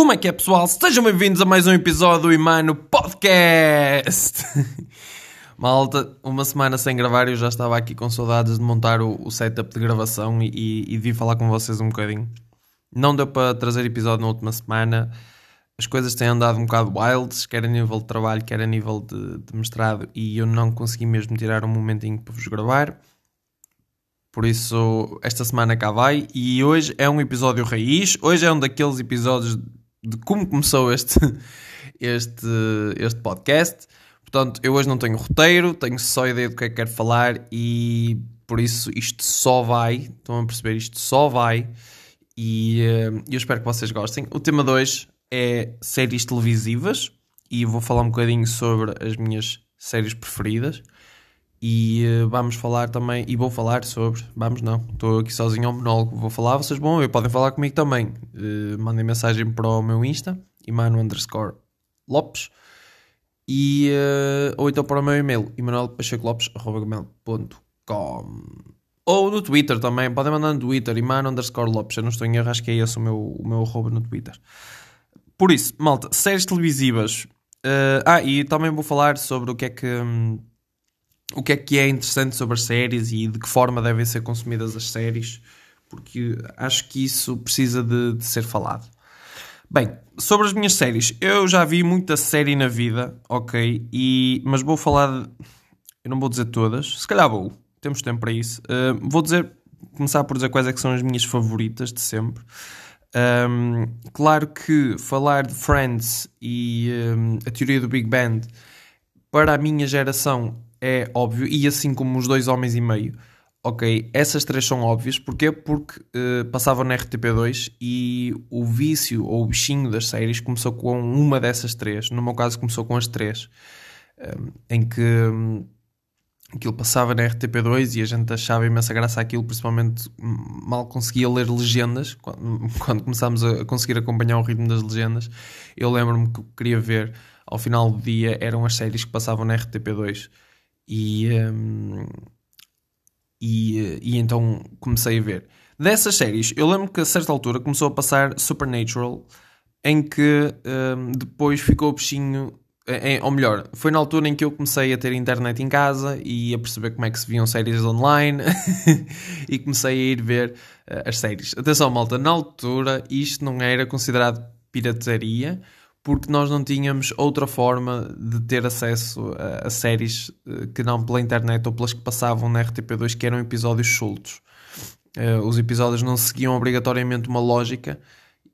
Como é que é, pessoal? Sejam bem-vindos a mais um episódio do Imano Podcast. Malta, uma semana sem gravar eu já estava aqui com saudades de montar o, o setup de gravação e, e, e falar com vocês um bocadinho. Não deu para trazer episódio na última semana. As coisas têm andado um bocado wilds, quer a nível de trabalho, quer a nível de, de mestrado, e eu não consegui mesmo tirar um momentinho para vos gravar. Por isso, esta semana cá vai. E hoje é um episódio raiz. Hoje é um daqueles episódios de como começou este, este, este podcast. Portanto, eu hoje não tenho roteiro, tenho só ideia do que é que quero falar e por isso isto só vai. Estão a perceber? Isto só vai. E uh, eu espero que vocês gostem. O tema hoje é séries televisivas e vou falar um bocadinho sobre as minhas séries preferidas. E uh, vamos falar também, e vou falar sobre, vamos não, estou aqui sozinho ao monólogo, vou falar, vocês vão ver, podem falar comigo também. Uh, mandem mensagem para o meu Insta, imano underscore Lopes, e, uh, ou então para o meu e-mail, emanuelpachecolopes.com ou no Twitter também, podem mandar no Twitter, imano underscore Lopes, eu não estou em erro, acho que é esse o meu, o meu arroba no Twitter. Por isso, malta, séries televisivas. ah, e também vou falar sobre o que é que... Um, o que é que é interessante sobre as séries e de que forma devem ser consumidas as séries, porque acho que isso precisa de, de ser falado. Bem, sobre as minhas séries, eu já vi muita série na vida, ok, e, mas vou falar, de, eu não vou dizer todas, se calhar vou, temos tempo para isso. Uh, vou dizer, começar por dizer quais é que são as minhas favoritas de sempre. Um, claro que falar de Friends e um, a teoria do Big Bang para a minha geração é óbvio, e assim como os dois homens e meio. Ok, essas três são óbvias. Porquê? Porque uh, passavam na RTP2 e o vício ou o bichinho das séries começou com uma dessas três. No meu caso, começou com as três. Um, em que um, aquilo passava na RTP2 e a gente achava imensa graça aquilo, principalmente mal conseguia ler legendas. Quando, quando começámos a conseguir acompanhar o ritmo das legendas, eu lembro-me que queria ver ao final do dia eram as séries que passavam na RTP2 e, um, e, e então comecei a ver. Dessas séries, eu lembro que a certa altura começou a passar Supernatural, em que um, depois ficou o bichinho. Em, ou melhor, foi na altura em que eu comecei a ter internet em casa e a perceber como é que se viam séries online e comecei a ir ver uh, as séries. Atenção, malta, na altura isto não era considerado pirataria porque nós não tínhamos outra forma de ter acesso a, a, séries eh, que não pela internet ou pelas que passavam na RTP2, que eram episódios soltos. Uh, os episódios não seguiam obrigatoriamente uma lógica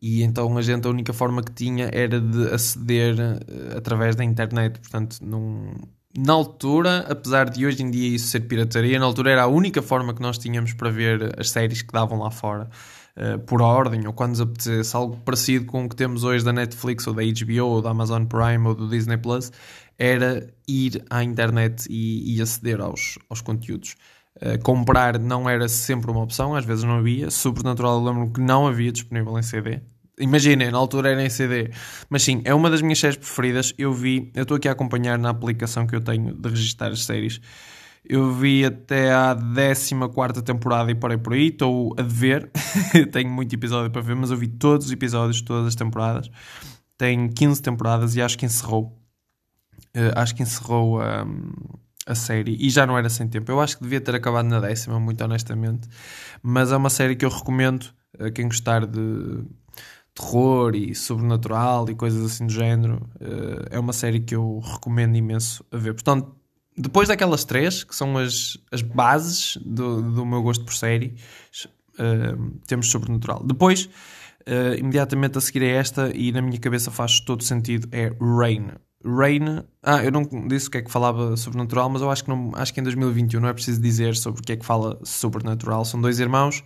e então a gente a única forma que tinha era de aceder uh, através da internet. Portanto, num, na altura, apesar de hoje em dia isso ser pirataria, na altura era a única forma que nós tínhamos para ver as séries que davam lá fora. Uh, por ordem, ou quando nos apetecesse, algo parecido com o que temos hoje da Netflix, ou da HBO, ou da Amazon Prime, ou do Disney Plus, era ir à internet e, e aceder aos, aos conteúdos. Uh, comprar não era sempre uma opção, às vezes não havia. Supernatural, eu lembro que não havia disponível em CD. Imaginem, na altura era em CD. Mas sim, é uma das minhas séries preferidas. Eu vi, eu estou aqui a acompanhar na aplicação que eu tenho de registrar as séries. Eu vi até à 14 temporada e parei por aí. Estou a dever. Tenho muito episódio para ver, mas eu vi todos os episódios, todas as temporadas. Tem 15 temporadas e acho que encerrou. Uh, acho que encerrou um, a série e já não era sem tempo. Eu acho que devia ter acabado na décima, muito honestamente. Mas é uma série que eu recomendo a quem gostar de terror e sobrenatural e coisas assim do género. Uh, é uma série que eu recomendo imenso a ver. Portanto, depois daquelas três, que são as, as bases do, do meu gosto por série, uh, temos Sobrenatural. Depois, uh, imediatamente a seguir a esta, e na minha cabeça faz todo sentido, é Rain. Rain, ah, eu não disse o que é que falava Sobrenatural, mas eu acho que, não, acho que em 2021 não é preciso dizer sobre o que é que fala Sobrenatural. São dois irmãos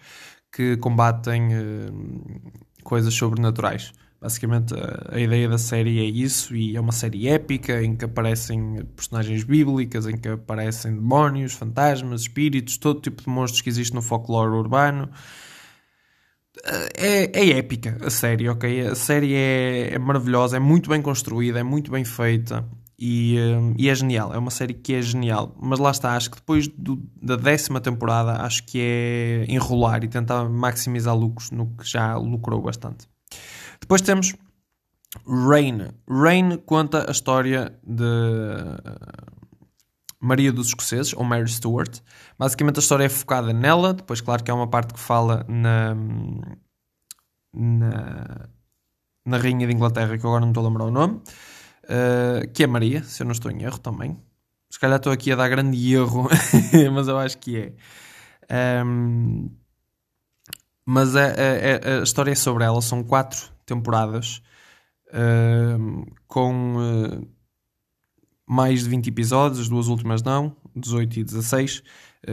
que combatem uh, coisas sobrenaturais. Basicamente, a, a, ideia da série é isso, e é uma série épica em que aparecem personagens bíblicas, em que aparecem demónios, fantasmas, espíritos, todo tipo de monstros que existe no folclore urbano. É, é épica a série, ok? A série é, é, maravilhosa, é muito bem construída, é muito bem feita e, e, é genial. É uma série que é genial, mas lá está. Acho que depois do, da décima temporada, acho que é enrolar e tentar maximizar lucros no que já lucrou bastante. Depois temos Rain. Rain conta a história de Maria dos Escoceses, ou Mary Stuart. Basicamente a história é focada nela, depois claro que há uma parte que fala na, na, na Rainha de Inglaterra, que agora não estou a lembrar o nome, uh, que é Maria, se eu não estou em erro também. Se calhar estou aqui a dar grande erro, mas eu acho que é. Um, mas a, a, a, história é sobre ela, são quatro temporadas uh, com uh, mais de 20 episódios, as duas últimas não, 18 e 16. Uh,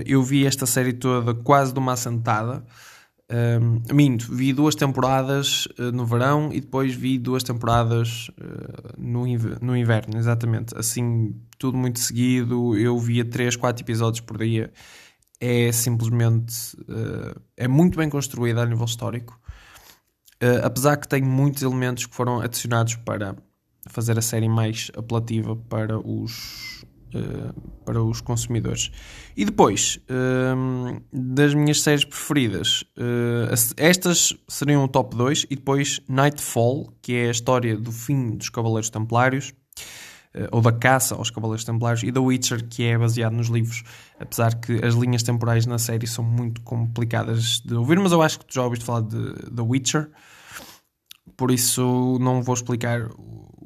eu vi esta série toda quase de uma assentada. Um, minto, vi duas temporadas uh, no verão e depois vi duas temporadas no, inv no inverno, exatamente. Assim, tudo muito seguido. Eu via 3, 4 episódios por dia. É simplesmente. Uh, é muito bem construída a nível histórico. Apesar que tem muitos elementos que foram adicionados para fazer a série mais apelativa para os uh, para os consumidores. E depois, uh, das minhas séries preferidas, uh, estas seriam o top 2, e depois Nightfall, que é a história do fim dos Cavaleiros Templários, ou da caça aos Cavaleiros Templários, e The Witcher, que é baseado nos livros, apesar que as linhas temporais na série são muito complicadas de ouvir, mas eu acho que tu já ouviste falar de The Witcher, por isso não vou explicar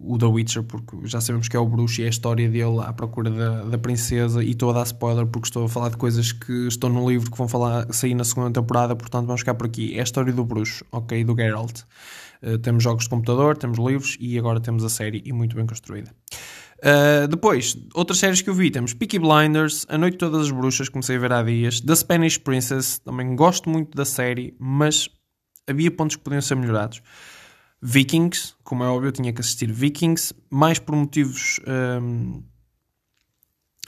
o The Witcher, porque já sabemos que é o bruxo e é a história dele à procura da, da princesa. E estou a dar spoiler porque estou a falar de coisas que estão no livro que vão falar, sair na segunda temporada, portanto vamos ficar por aqui. É a história do bruxo, ok? Do Geralt. Uh, temos jogos de computador, temos livros e agora temos a série e muito bem construída. Uh, depois, outras séries que eu vi, temos Peaky Blinders, A Noite de Todas as Bruxas, comecei a ver há dias, The Spanish Princess, também gosto muito da série, mas havia pontos que podiam ser melhorados. Vikings, como é óbvio, eu tinha que assistir Vikings, mais por motivos um,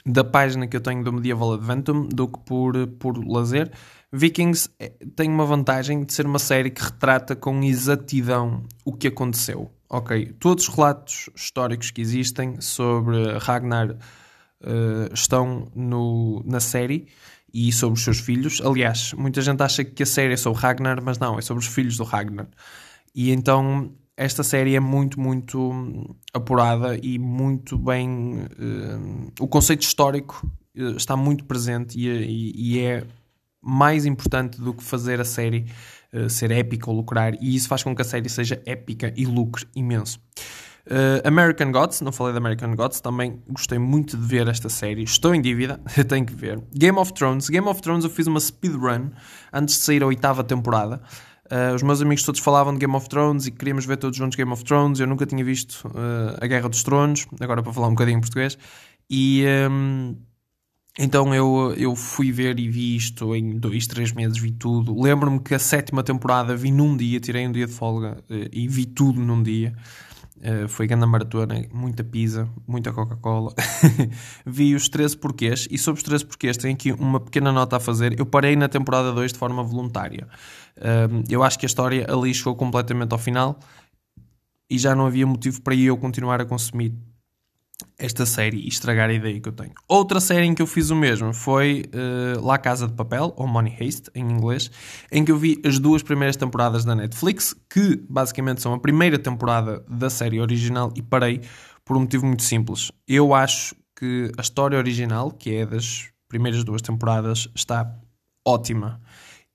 da página que eu tenho do Medieval Adventum do que por, por lazer. Vikings é, tem uma vantagem de ser uma série que retrata com exatidão o que aconteceu. Ok, todos os relatos históricos que existem sobre Ragnar uh, estão no, na série e sobre os seus filhos. Aliás, muita gente acha que a série é sobre Ragnar, mas não, é sobre os filhos do Ragnar. E então esta série é muito, muito apurada e muito bem. Uh, o conceito histórico uh, está muito presente e, e, e, é mais importante do que fazer a série uh, ser épica ou lucrar, e isso faz com que a série seja épica e lucre imenso. American Gods, não falei de American Gods, também gostei muito de ver esta série. Estou em dívida, tenho que ver. Game of Thrones, Game of Thrones eu fiz uma speedrun antes de sair a oitava temporada. Uh, os meus amigos todos falavam de Game of Thrones e queríamos ver todos juntos Game of Thrones. Eu nunca tinha visto uh, a Guerra dos Tronos, agora para falar um bocadinho em português. E um, então eu, eu fui ver e vi isto em dois, três meses, vi tudo. Lembro-me que a sétima temporada vi num dia, tirei um dia de folga uh, e vi tudo num dia. Uh, foi grande maratona, muita pizza, muita Coca-Cola. Vi os 13 porquês e sobre os 13 porquês tenho aqui uma pequena nota a fazer. Eu parei na temporada 2 de forma voluntária. Uh, eu acho que a história ali chegou completamente ao final e já não havia motivo para eu continuar a consumir esta série e estragar a ideia que eu tenho. Outra série em que eu fiz o mesmo foi uh, La Casa de Papel, ou Money Heist em inglês, em que eu vi as duas primeiras temporadas da Netflix, que basicamente são a primeira temporada da série original, e parei por um motivo muito simples. Eu acho que a história original, que é das primeiras duas temporadas, está ótima.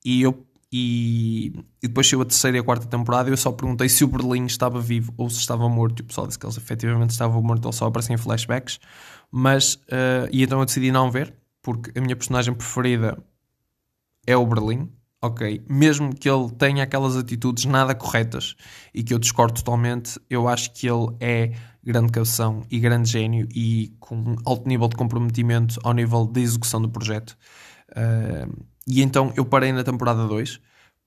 E eu e, e, depois chegou a terceira e a quarta temporada e eu só perguntei se o Berlim estava vivo ou se estava morto. E o pessoal disse que eles efetivamente estavam mortos, ele só aparecia em flashbacks. Mas, uh, e então eu decidi não ver, porque a minha personagem preferida é o Berlim. Ok, mesmo que ele tenha aquelas atitudes nada corretas e que eu discordo totalmente, eu acho que ele é grande cabeção e grande gênio e com alto nível de comprometimento ao nível de execução do projeto. Uh, e então eu parei na temporada 2,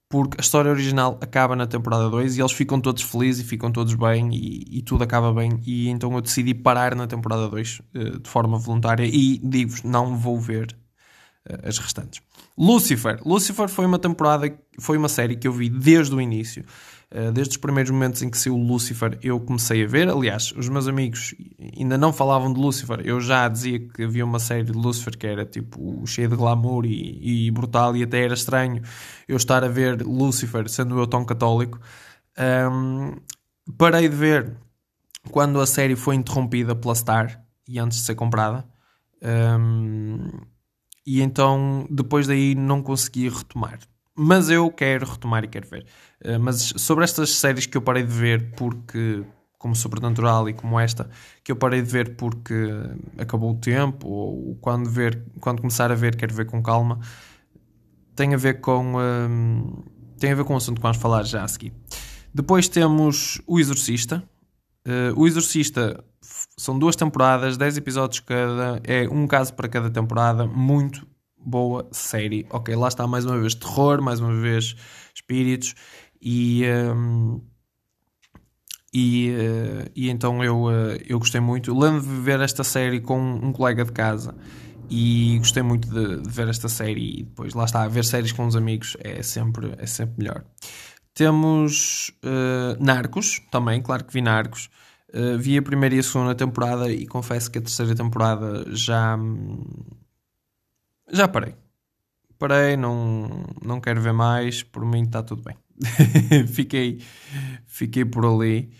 porque a história original acaba na temporada 2 e eles ficam todos felizes e ficam todos bem e, e tudo acaba bem. E então eu decidi parar na temporada 2 uh, eh, de forma voluntária e digo-vos, não vou ver uh, as restantes. Lucifer. Lucifer foi uma temporada, foi uma série que eu vi desde o início. Eh, desde os primeiros momentos em que saiu Lucifer, eu comecei a ver. Aliás, os meus amigos ainda não falavam de Lucifer. Eu já dizia que havia uma série de Lucifer que era tipo cheia de glamour e, e brutal, e até era estranho eu estar a ver Lucifer, sendo eu tão católico. Um, parei de ver quando a série foi interrompida pela Star e antes de ser comprada. Um, e então depois daí não consegui retomar. Mas eu quero retomar e quero ver. Uh, mas sobre estas séries que eu parei de ver porque, como Sobrenatural e como esta, que eu parei de ver porque acabou o tempo, ou quando, ver, quando começar a ver, quero ver com calma, tem a ver com. Um, tem a ver com o assunto que vamos falar já a seguir. Depois temos O Exorcista. Uh, o Exorcista são duas temporadas, 10 episódios cada, é um caso para cada temporada, muito boa série. Ok, lá está mais uma vez terror, mais uma vez espíritos e. Um, e, uh, e então eu, uh, eu gostei muito. Lembro de ver esta série com um colega de casa e gostei muito de, de, ver esta série. E depois, lá está, ver séries com os amigos é sempre, é sempre melhor. Temos uh, Narcos também, claro que vi Narcos. Uh, vi a primeira e a segunda temporada e confesso que a terceira temporada já. Já parei. Parei, não, não quero ver mais. Por mim está tudo bem. fiquei, fiquei por ali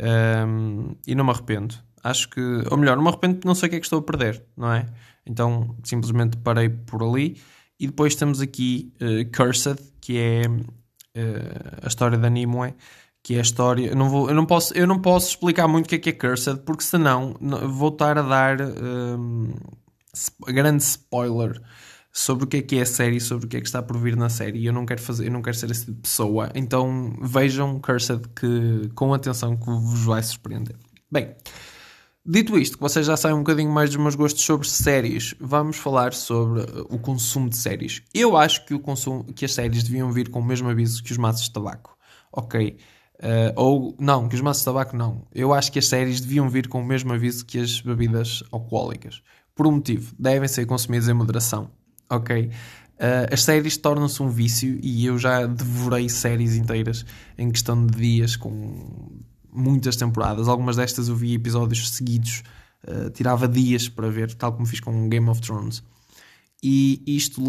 um, ehm, e não me arrependo. Acho que, ou melhor, não me arrependo não sei o que é que estou a perder, não é? Então simplesmente parei por ali. E depois temos aqui uh, Cursed, que é uh, a história da Nimue que é a história. Eu não, vou, eu não, posso, eu não posso explicar muito o que é que é Cursed, porque senão vou estar a dar um, grande spoiler sobre o que é que é a série, sobre o que é que está por vir na série. Eu não quero fazer, eu não quero ser esse tipo de pessoa. Então vejam Cursed que, com atenção que vos vai surpreender. Bem, dito isto, que vocês já sabem um bocadinho mais dos meus gostos sobre séries, vamos falar sobre o consumo de séries. Eu acho que, o consumo, que as séries deviam vir com o mesmo aviso que os maços de tabaco. Ok, Uh, ou, não, que os maços de tabaco não. Eu acho que as séries deviam vir com o mesmo aviso que as bebidas alcoólicas. Por um motivo, devem ser consumidas em moderação. Ok? Uh, as séries tornam-se um vício e eu já devorei séries inteiras em questão de dias, com muitas temporadas. Algumas destas eu vi episódios seguidos, uh, tirava dias para ver, tal como fiz com Game of Thrones e isto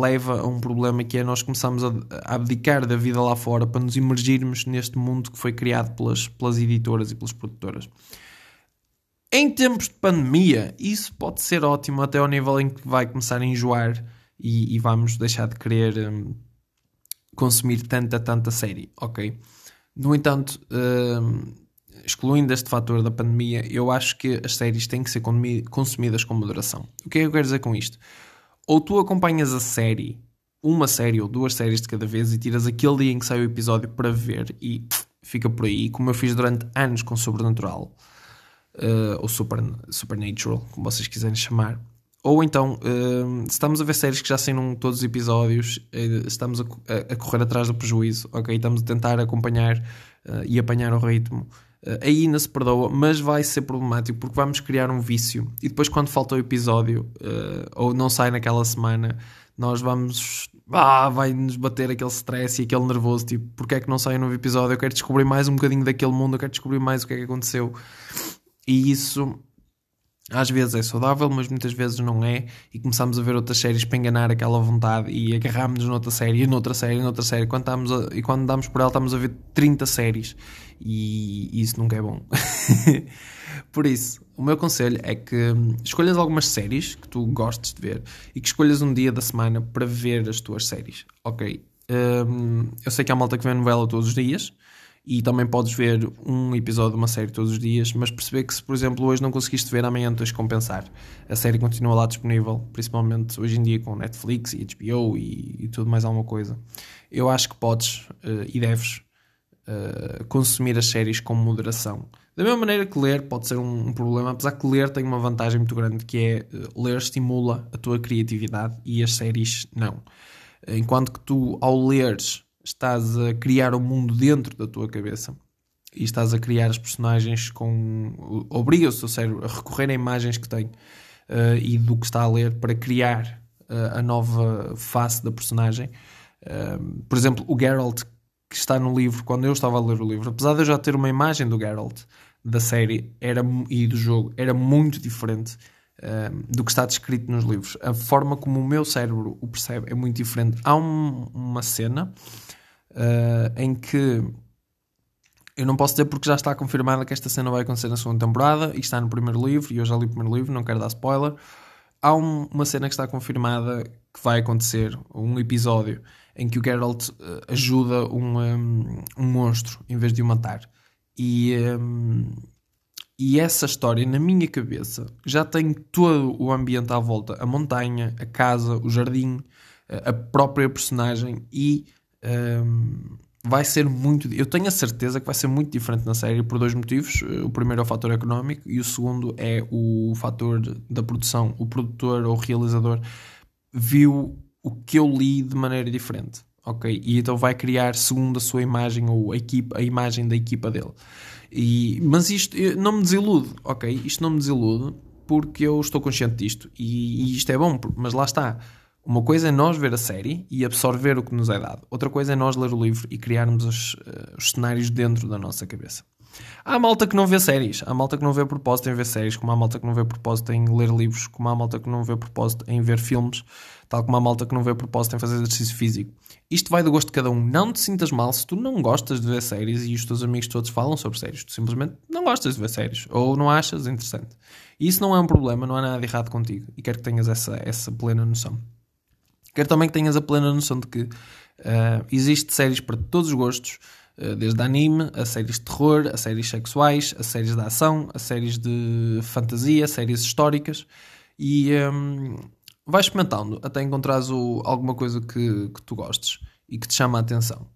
leva a um problema que é nós começamos a, abdicar da vida lá fora para nos imergirmos neste mundo que foi criado pelas, pelas editoras e pelas produtoras. Em tempos de pandemia, isso pode ser ótimo até ao nível em que vai começar a enjoar e, e vamos deixar de querer um, consumir tanta, tanta série, ok? No entanto, um, excluindo este fator da pandemia, eu acho que as séries têm que ser consumidas com moderação. O que é que eu quero dizer com isto? Ou tu acompanhas a série, uma série ou duas séries de cada vez, e tiras aquele dia em que sai o episódio para ver e pff, fica por aí, como eu fiz durante anos com Sobrenatural, uh, ou Super, Supernatural, como vocês quiserem chamar. Ou então, uh, estamos a ver séries que já saíram todos os episódios, uh, estamos a, a, correr atrás do prejuízo, ok? Estamos a tentar acompanhar e apanhar o ritmo eh, aí ainda se perdoa, mas vai ser problemático porque vamos criar um vício e depois, quando falta o episódio ou não sai naquela semana, nós vamos. Ah, vai-nos bater aquele stress e aquele nervoso, tipo, porque é que não sai um novo episódio? Eu quero descobrir mais um bocadinho daquele mundo, eu quero descobrir mais o que é que aconteceu. E isso às vezes é saudável, mas muitas vezes não é, e começamos a ver outras séries para enganar aquela vontade e agarramos-nos noutra série, e noutra série, e noutra série. Quando estamos a, e quando damos por ela, estamos a ver 30 séries e isso nunca é bom. por isso, o meu conselho é que escolhas algumas séries que tu gostes de ver e que escolhas um dia da semana para ver as tuas séries. Ok. Um, eu sei que há malta que vê novela todos os dias e também podes ver um episódio de uma série todos os dias, mas perceber que se, por exemplo, hoje não conseguiste ver, amanhã tens de compensar. A série continua lá disponível, principalmente hoje em dia com Netflix e HBO e, e tudo mais alguma coisa. Eu acho que podes uh, e deves uh, consumir as séries com moderação. Da mesma maneira que ler pode ser um, um, problema, apesar que ler tem uma vantagem muito grande que é uh, ler estimula a tua criatividade e as séries não. Enquanto que tu, ao leres estás a criar o um mundo dentro da tua cabeça e estás a criar as personagens com. obriga o seu cérebro a recorrer a imagens que tem uh, e do que está a ler para criar uh, a nova face da personagem. Uh, por exemplo, o Geralt que está no livro, quando eu estava a ler o livro, apesar de eu já ter uma imagem do Geralt da série era, e do jogo, era muito diferente do que está descrito nos livros. A forma como o meu cérebro o percebe é muito diferente. Há um, uma cena uh, em que Eu não posso dizer porque já está confirmada que esta cena vai acontecer na segunda temporada e está no primeiro livro, e eu já li o primeiro livro, não quero dar spoiler. Há um, uma cena que está confirmada que vai acontecer, um episódio em que o Geralt uh, ajuda um, um, um, monstro em vez de o matar. E, um, e essa história, na minha cabeça, já tem todo o ambiente à volta: a montanha, a casa, o jardim, a própria personagem e um, vai ser muito. Eu tenho a certeza que vai ser muito diferente na série por dois motivos. O primeiro é o fator económico e o segundo é o fator da produção. O produtor ou o realizador viu o que eu li de maneira diferente. Ok? E então vai criar segundo a sua imagem ou a, equipa, a imagem da equipa dele. E, mas isto não me desilude, ok? Isto não me desilude porque eu estou consciente disto e, e isto é bom, mas lá está uma coisa é nós ver a série e absorver o que nos é dado. Outra coisa é nós ler o livro e criarmos os, uh, os cenários dentro da nossa cabeça. Há malta que não vê séries, há malta que não vê propósito em ver séries, como há malta que não vê propósito em ler livros, como há malta que não vê propósito em ver filmes, tal como há malta que não vê propósito em fazer exercício físico. Isto vai do gosto de cada um. Não te sintas mal se tu não gostas de ver séries e os teus amigos todos falam sobre séries. Tu simplesmente não gostas de ver séries ou não achas interessante. E isso não é um problema, não há nada de errado contigo. E quero que tenhas essa, essa plena noção. Quero também que tenhas a plena noção de que uh, existe séries para todos os gostos, uh, desde anime, a séries de terror, a séries sexuais, a séries de ação, a séries de fantasia, séries históricas e um, vai experimentando até encontrares o, alguma coisa que, que tu gostes e que te chama a atenção.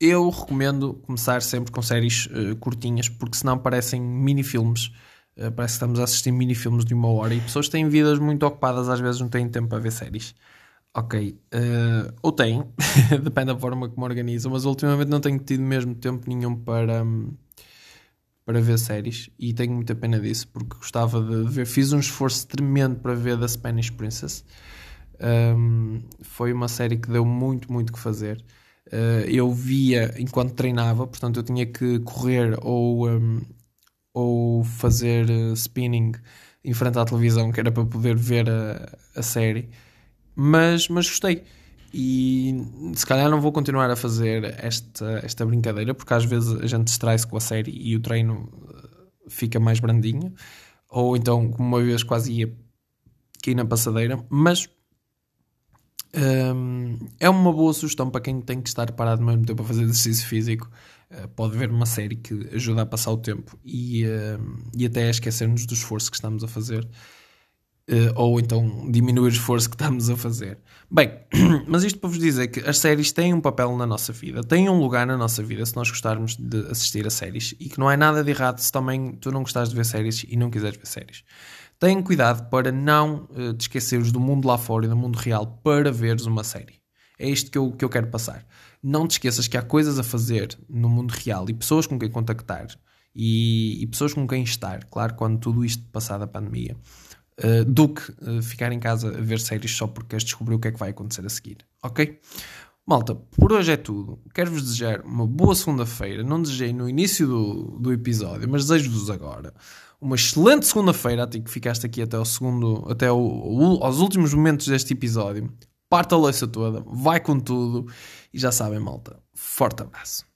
Eu recomendo começar sempre com séries uh, curtinhas, porque senão parecem mini-filmes. Uh, parece que estamos a assistir mini-filmes de uma hora e pessoas têm vidas muito ocupadas, às vezes não têm tempo para ver séries. Ok. Uh, ou tenho, depende da forma como organizo, mas ultimamente não tenho tido mesmo tempo nenhum para, para ver séries e tenho muita pena disso porque gostava de ver. Fiz um esforço tremendo para ver The Spanish Princess. Um, foi uma série que deu muito, muito que fazer. Uh, eu via enquanto treinava, portanto eu tinha que correr ou, um, ou fazer uh, spinning em frente à televisão, que era para poder ver a, a série mas, mas gostei. E se calhar não vou continuar a fazer esta, esta brincadeira, porque às vezes a gente distrai-se com a série e o treino eh, fica mais brandinho, ou então, como uma vez quase ia aqui na passadeira, mas hum, é uma boa sugestão para quem tem que estar parado ao mesmo tempo a fazer exercício físico. Uh, pode ver uma série que ajuda a passar o tempo e, uh, e até a esquecermos do esforço que estamos a fazer ou então diminuir o esforço que estamos a fazer. Bem, mas isto para vos dizer que as séries têm um papel na nossa vida, têm um lugar na nossa vida se nós gostarmos de assistir a séries e que não é nada de errado se também tu não gostares de ver séries e não quiseres ver séries. Tenha cuidado para não uh, te esqueceres do mundo lá fora e do mundo real para veres uma série. É isto que eu, que eu quero passar. Não te esqueças que há coisas a fazer no mundo real e pessoas com quem contactar e, e pessoas com quem estar, claro, quando tudo isto passar da pandemia uh, do que uh, ficar em casa a ver séries só porque queres descobrir o que é que vai acontecer a seguir. Ok? Malta, por hoje é tudo. Quero-vos desejar uma boa segunda-feira. Não desejei no início do, do episódio, mas desejo-vos agora uma excelente segunda-feira, até que ficaste aqui até o segundo, até o, aos últimos momentos deste episódio. Parta a louça toda, vai com tudo e já sabem, malta. Forte abraço.